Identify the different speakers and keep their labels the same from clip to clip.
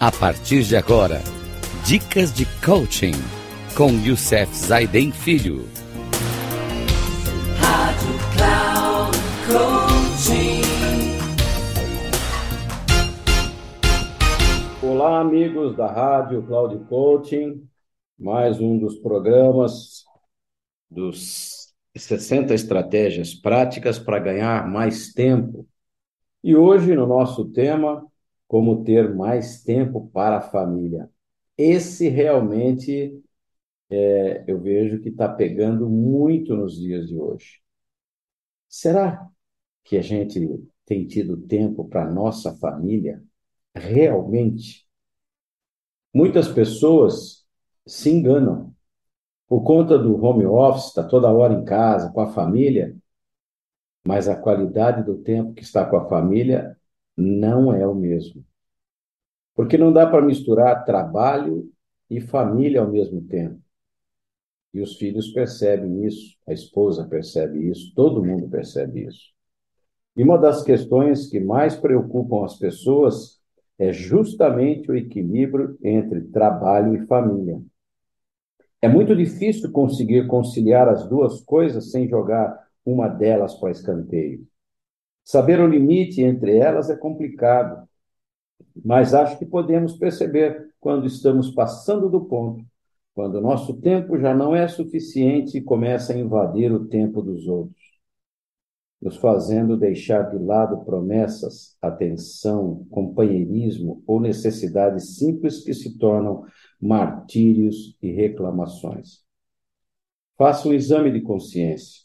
Speaker 1: A partir de agora, dicas de coaching com Youssef Zaiden Filho. Rádio Cloud
Speaker 2: Coaching. Olá, amigos da Rádio Cloud Coaching. Mais um dos programas dos 60 estratégias práticas para ganhar mais tempo. E hoje, no nosso tema, como ter mais tempo para a família. Esse realmente é, eu vejo que está pegando muito nos dias de hoje. Será que a gente tem tido tempo para nossa família? Realmente? Muitas pessoas se enganam. Por conta do home office, está toda hora em casa, com a família, mas a qualidade do tempo que está com a família não é o mesmo. Porque não dá para misturar trabalho e família ao mesmo tempo. E os filhos percebem isso, a esposa percebe isso, todo mundo percebe isso. E uma das questões que mais preocupam as pessoas é justamente o equilíbrio entre trabalho e família. É muito difícil conseguir conciliar as duas coisas sem jogar uma delas para escanteio. Saber o limite entre elas é complicado, mas acho que podemos perceber quando estamos passando do ponto, quando o nosso tempo já não é suficiente e começa a invadir o tempo dos outros, nos fazendo deixar de lado promessas, atenção, companheirismo ou necessidades simples que se tornam martírios e reclamações. Faça um exame de consciência.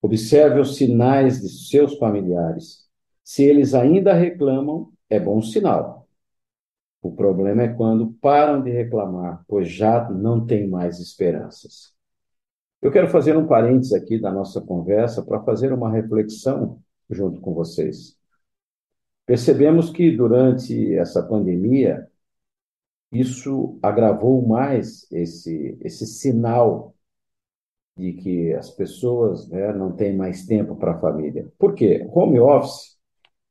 Speaker 2: Observe os sinais de seus familiares. Se eles ainda reclamam, é bom sinal. O problema é quando param de reclamar, pois já não tem mais esperanças. Eu quero fazer um parênteses aqui da nossa conversa para fazer uma reflexão junto com vocês. Percebemos que durante essa pandemia, isso agravou mais esse, esse sinal de que as pessoas né, não têm mais tempo para a família. Por quê? Home office,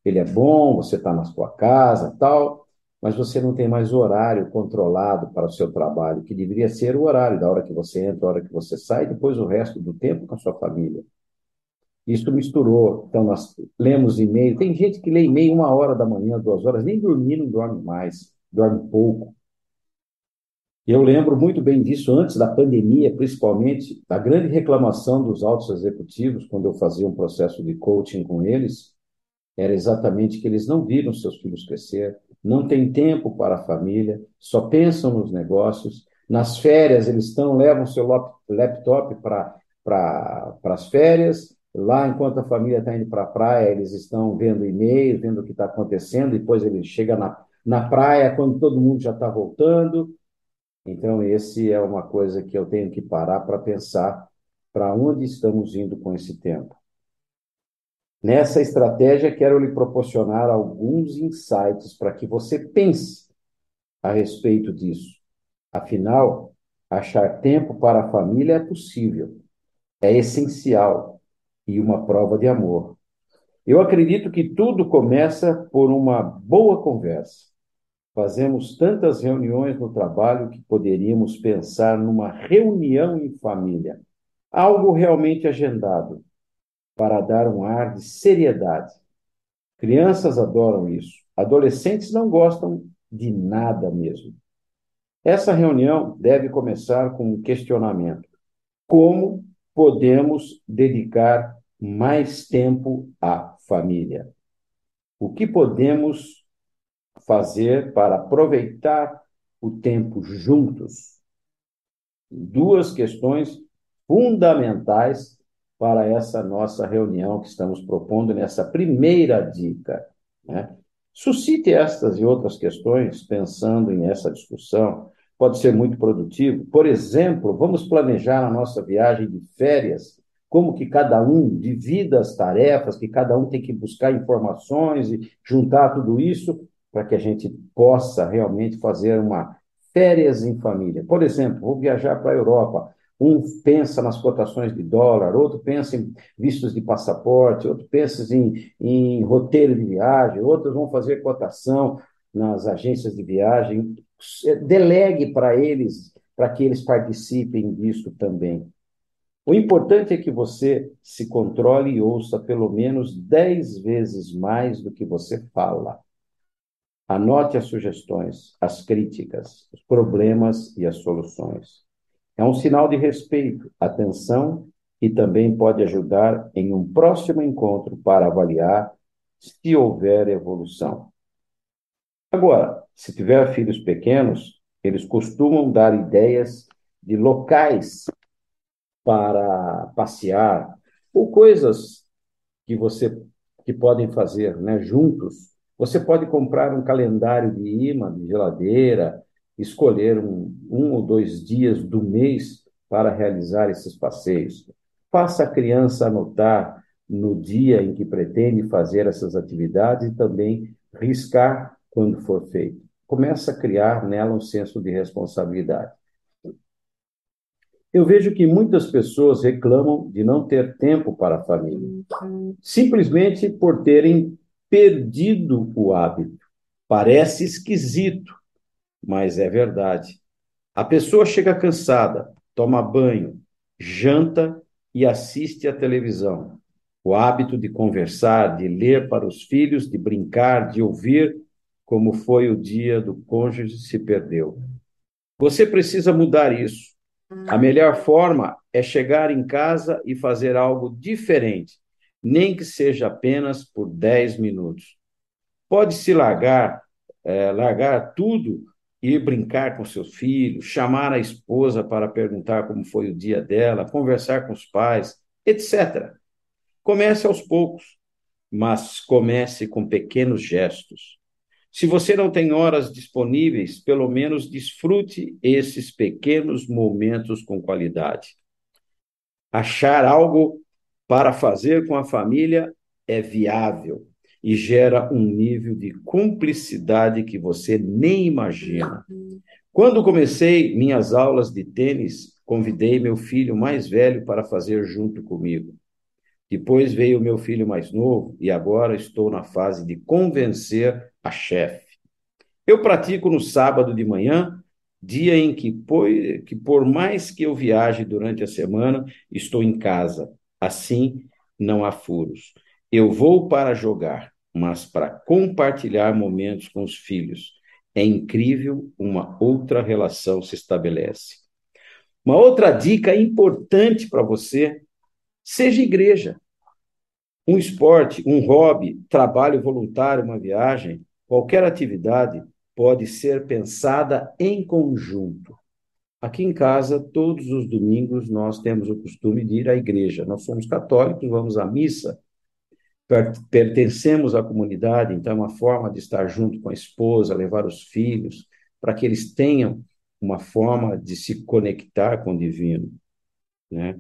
Speaker 2: ele é bom, você está na sua casa tal, mas você não tem mais horário controlado para o seu trabalho, que deveria ser o horário da hora que você entra, da hora que você sai, depois o resto do tempo com a sua família. Isso misturou. Então, nós lemos e-mail. Tem gente que lê e-mail uma hora da manhã, duas horas, nem dormir não dorme mais, dorme pouco. Eu lembro muito bem disso antes da pandemia, principalmente, da grande reclamação dos altos executivos, quando eu fazia um processo de coaching com eles, era exatamente que eles não viram seus filhos crescer, não têm tempo para a família, só pensam nos negócios. Nas férias, eles estão, levam seu laptop para pra, as férias, lá enquanto a família está indo para a praia, eles estão vendo e-mail, vendo o que está acontecendo, depois ele chega na, na praia quando todo mundo já está voltando, então, esse é uma coisa que eu tenho que parar para pensar para onde estamos indo com esse tempo. Nessa estratégia, quero lhe proporcionar alguns insights para que você pense a respeito disso. Afinal, achar tempo para a família é possível, é essencial e uma prova de amor. Eu acredito que tudo começa por uma boa conversa. Fazemos tantas reuniões no trabalho que poderíamos pensar numa reunião em família, algo realmente agendado, para dar um ar de seriedade. Crianças adoram isso, adolescentes não gostam de nada mesmo. Essa reunião deve começar com um questionamento: como podemos dedicar mais tempo à família? O que podemos fazer para aproveitar o tempo juntos? Duas questões fundamentais para essa nossa reunião que estamos propondo nessa primeira dica. Né? Suscite estas e outras questões pensando em essa discussão. Pode ser muito produtivo. Por exemplo, vamos planejar a nossa viagem de férias, como que cada um divida as tarefas, que cada um tem que buscar informações e juntar tudo isso para que a gente possa realmente fazer uma férias em família. Por exemplo, vou viajar para a Europa. Um pensa nas cotações de dólar, outro pensa em vistos de passaporte, outro pensa em, em roteiro de viagem, outros vão fazer cotação. nas agências de viagem, delegue para eles, para que eles participem disso também. O importante é que você se controle e ouça pelo menos dez vezes mais do que você fala. Anote as sugestões, as críticas, os problemas e as soluções. É um sinal de respeito, atenção e também pode ajudar em um próximo encontro para avaliar se houver evolução. Agora, se tiver filhos pequenos, eles costumam dar ideias de locais para passear ou coisas que você que podem fazer, né, juntos você pode comprar um calendário de imã, de geladeira, escolher um, um ou dois dias do mês para realizar esses passeios. Faça a criança anotar no dia em que pretende fazer essas atividades e também riscar quando for feito. Começa a criar nela um senso de responsabilidade. Eu vejo que muitas pessoas reclamam de não ter tempo para a família, simplesmente por terem perdido o hábito. Parece esquisito, mas é verdade. A pessoa chega cansada, toma banho, janta e assiste à televisão. O hábito de conversar, de ler para os filhos, de brincar, de ouvir como foi o dia do cônjuge se perdeu. Você precisa mudar isso. A melhor forma é chegar em casa e fazer algo diferente, nem que seja apenas por 10 minutos. Pode-se largar, é, largar tudo e brincar com seus filhos, chamar a esposa para perguntar como foi o dia dela, conversar com os pais, etc. Comece aos poucos, mas comece com pequenos gestos. Se você não tem horas disponíveis, pelo menos desfrute esses pequenos momentos com qualidade. Achar algo para fazer com a família é viável e gera um nível de cumplicidade que você nem imagina. Quando comecei minhas aulas de tênis, convidei meu filho mais velho para fazer junto comigo. Depois veio meu filho mais novo e agora estou na fase de convencer a chefe. Eu pratico no sábado de manhã, dia em que, que, por mais que eu viaje durante a semana, estou em casa Assim, não há furos. Eu vou para jogar, mas para compartilhar momentos com os filhos. É incrível, uma outra relação se estabelece. Uma outra dica importante para você: seja igreja. Um esporte, um hobby, trabalho voluntário, uma viagem, qualquer atividade pode ser pensada em conjunto. Aqui em casa, todos os domingos, nós temos o costume de ir à igreja. Nós somos católicos, vamos à missa, pertencemos à comunidade, então é uma forma de estar junto com a esposa, levar os filhos, para que eles tenham uma forma de se conectar com o divino. Né?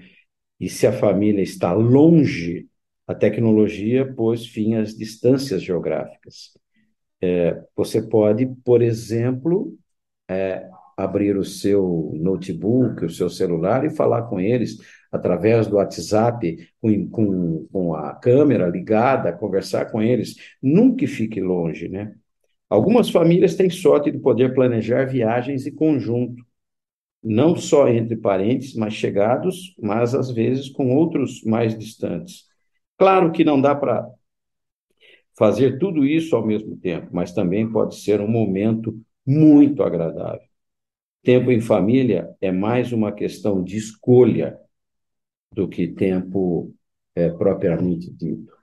Speaker 2: E se a família está longe, a tecnologia pôs fim às distâncias geográficas. É, você pode, por exemplo, é, abrir o seu notebook, o seu celular e falar com eles através do WhatsApp, com, com, com a câmera ligada, conversar com eles. Nunca fique longe, né? Algumas famílias têm sorte de poder planejar viagens em conjunto, não só entre parentes mais chegados, mas às vezes com outros mais distantes. Claro que não dá para fazer tudo isso ao mesmo tempo, mas também pode ser um momento muito agradável. Tempo em família é mais uma questão de escolha do que tempo é, propriamente dito.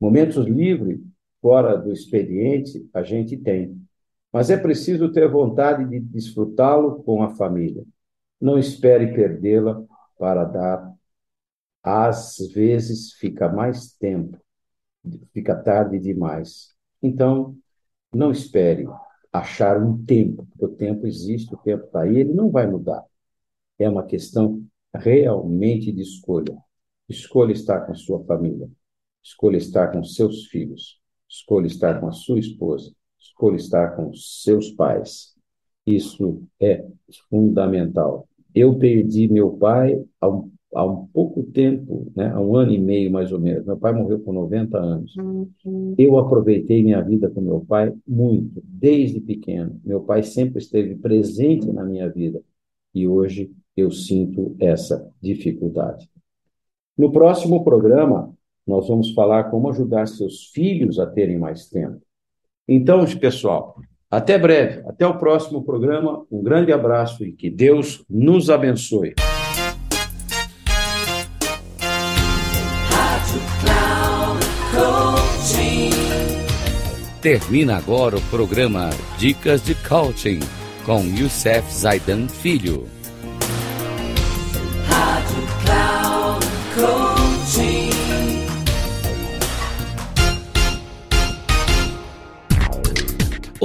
Speaker 2: Momentos livres, fora do expediente, a gente tem, mas é preciso ter vontade de desfrutá-lo com a família. Não espere perdê-la para dar. Às vezes fica mais tempo, fica tarde demais. Então, não espere achar um tempo, porque o tempo existe, o tempo está aí, ele não vai mudar. É uma questão realmente de escolha. Escolha estar com a sua família, escolha estar com seus filhos, escolha estar com a sua esposa, escolha estar com seus pais. Isso é fundamental. Eu perdi meu pai há um há um pouco tempo, né, há um ano e meio mais ou menos. Meu pai morreu com 90 anos. Eu aproveitei minha vida com meu pai muito, desde pequeno. Meu pai sempre esteve presente na minha vida e hoje eu sinto essa dificuldade. No próximo programa, nós vamos falar como ajudar seus filhos a terem mais tempo. Então, pessoal, até breve, até o próximo programa. Um grande abraço e que Deus nos abençoe.
Speaker 1: Termina agora o programa Dicas de Coaching com Youssef Zaidan Filho.